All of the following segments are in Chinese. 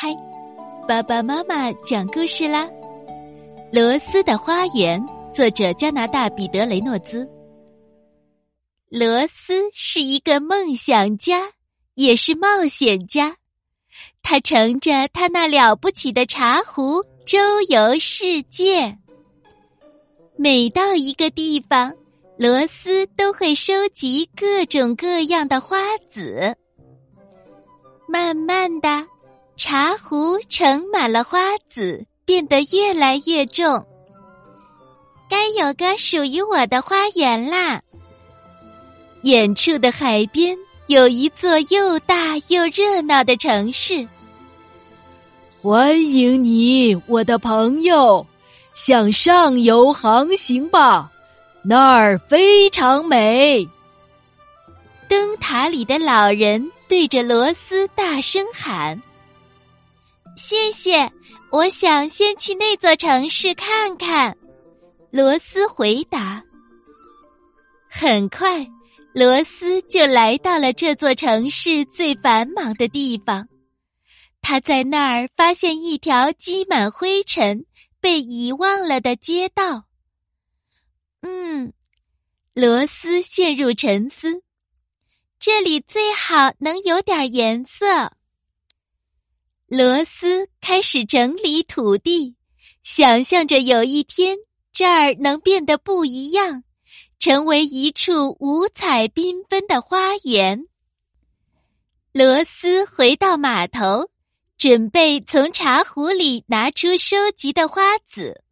嗨，爸爸妈妈讲故事啦！《罗斯的花园》作者加拿大彼得雷诺兹。罗斯是一个梦想家，也是冒险家。他乘着他那了不起的茶壶周游世界。每到一个地方，罗斯都会收集各种各样的花籽。慢慢的，茶壶盛满了花籽，变得越来越重。该有个属于我的花园啦！远处的海边有一座又大又热闹的城市。欢迎你，我的朋友，向上游航行吧，那儿非常美。灯塔里的老人。对着罗斯大声喊：“谢谢！我想先去那座城市看看。”罗斯回答。很快，罗斯就来到了这座城市最繁忙的地方。他在那儿发现一条积满灰尘、被遗忘了的街道。嗯，罗斯陷入沉思。这里最好能有点颜色。罗斯开始整理土地，想象着有一天这儿能变得不一样，成为一处五彩缤纷的花园。罗斯回到码头，准备从茶壶里拿出收集的花籽，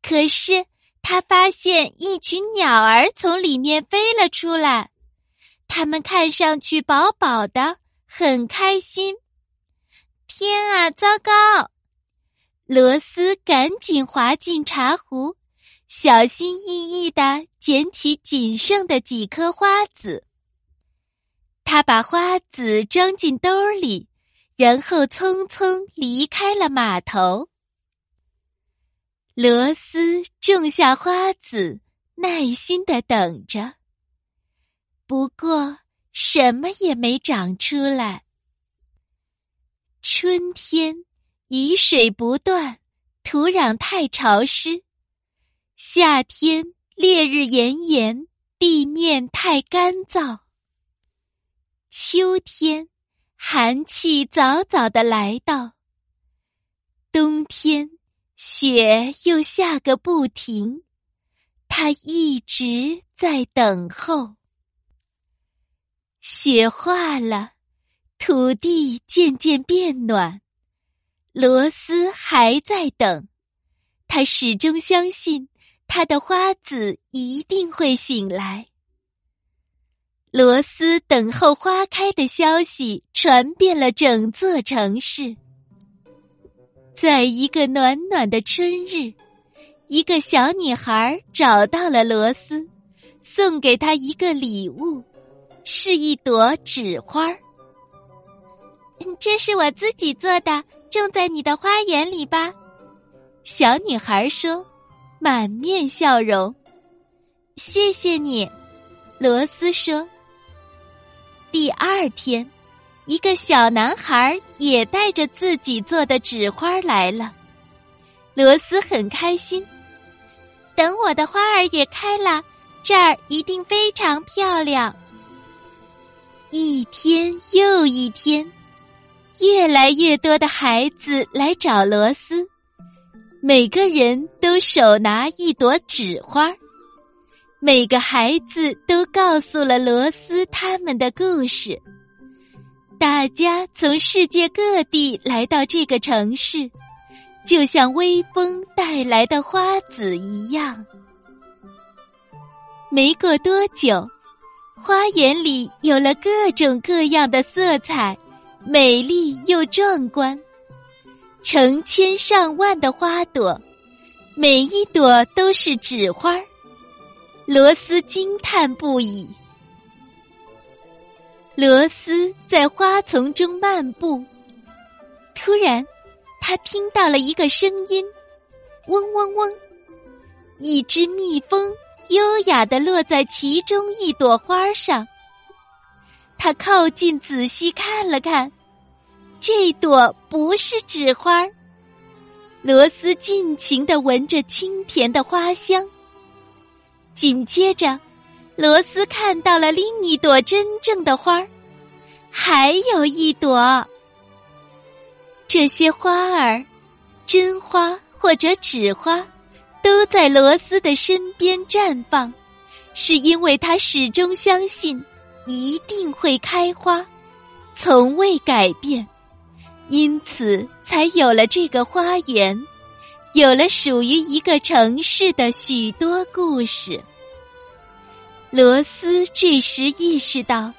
可是他发现一群鸟儿从里面飞了出来。它们看上去饱饱的，很开心。天啊，糟糕！罗斯赶紧滑进茶壶，小心翼翼的捡起仅剩的几颗花籽。他把花籽装进兜里，然后匆匆离开了码头。罗斯种下花籽，耐心的等着。不过，什么也没长出来。春天，雨水不断，土壤太潮湿；夏天，烈日炎炎，地面太干燥；秋天，寒气早早的来到；冬天，雪又下个不停。他一直在等候。雪化了，土地渐渐变暖。罗斯还在等，他始终相信他的花籽一定会醒来。罗斯等候花开的消息传遍了整座城市。在一个暖暖的春日，一个小女孩找到了罗斯，送给他一个礼物。是一朵纸花儿，这是我自己做的，种在你的花园里吧。小女孩说，满面笑容。谢谢你，罗斯说。第二天，一个小男孩也带着自己做的纸花来了。罗斯很开心。等我的花儿也开了，这儿一定非常漂亮。一天又一天，越来越多的孩子来找罗斯，每个人都手拿一朵纸花。每个孩子都告诉了罗斯他们的故事。大家从世界各地来到这个城市，就像微风带来的花籽一样。没过多久。花园里有了各种各样的色彩，美丽又壮观。成千上万的花朵，每一朵都是纸花儿。罗斯惊叹不已。罗斯在花丛中漫步，突然，他听到了一个声音：“嗡嗡嗡！”一只蜜蜂。优雅的落在其中一朵花上，他靠近仔细看了看，这朵不是纸花。罗斯尽情的闻着清甜的花香。紧接着，罗斯看到了另一朵真正的花儿，还有一朵。这些花儿，真花或者纸花，都在罗斯的身边绽放，是因为他始终相信一定会开花，从未改变，因此才有了这个花园，有了属于一个城市的许多故事。罗斯这时意识到，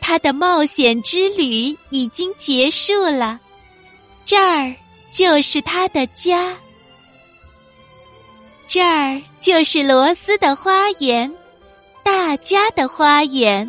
他的冒险之旅已经结束了。这儿就是他的家，这儿就是罗斯的花园，大家的花园。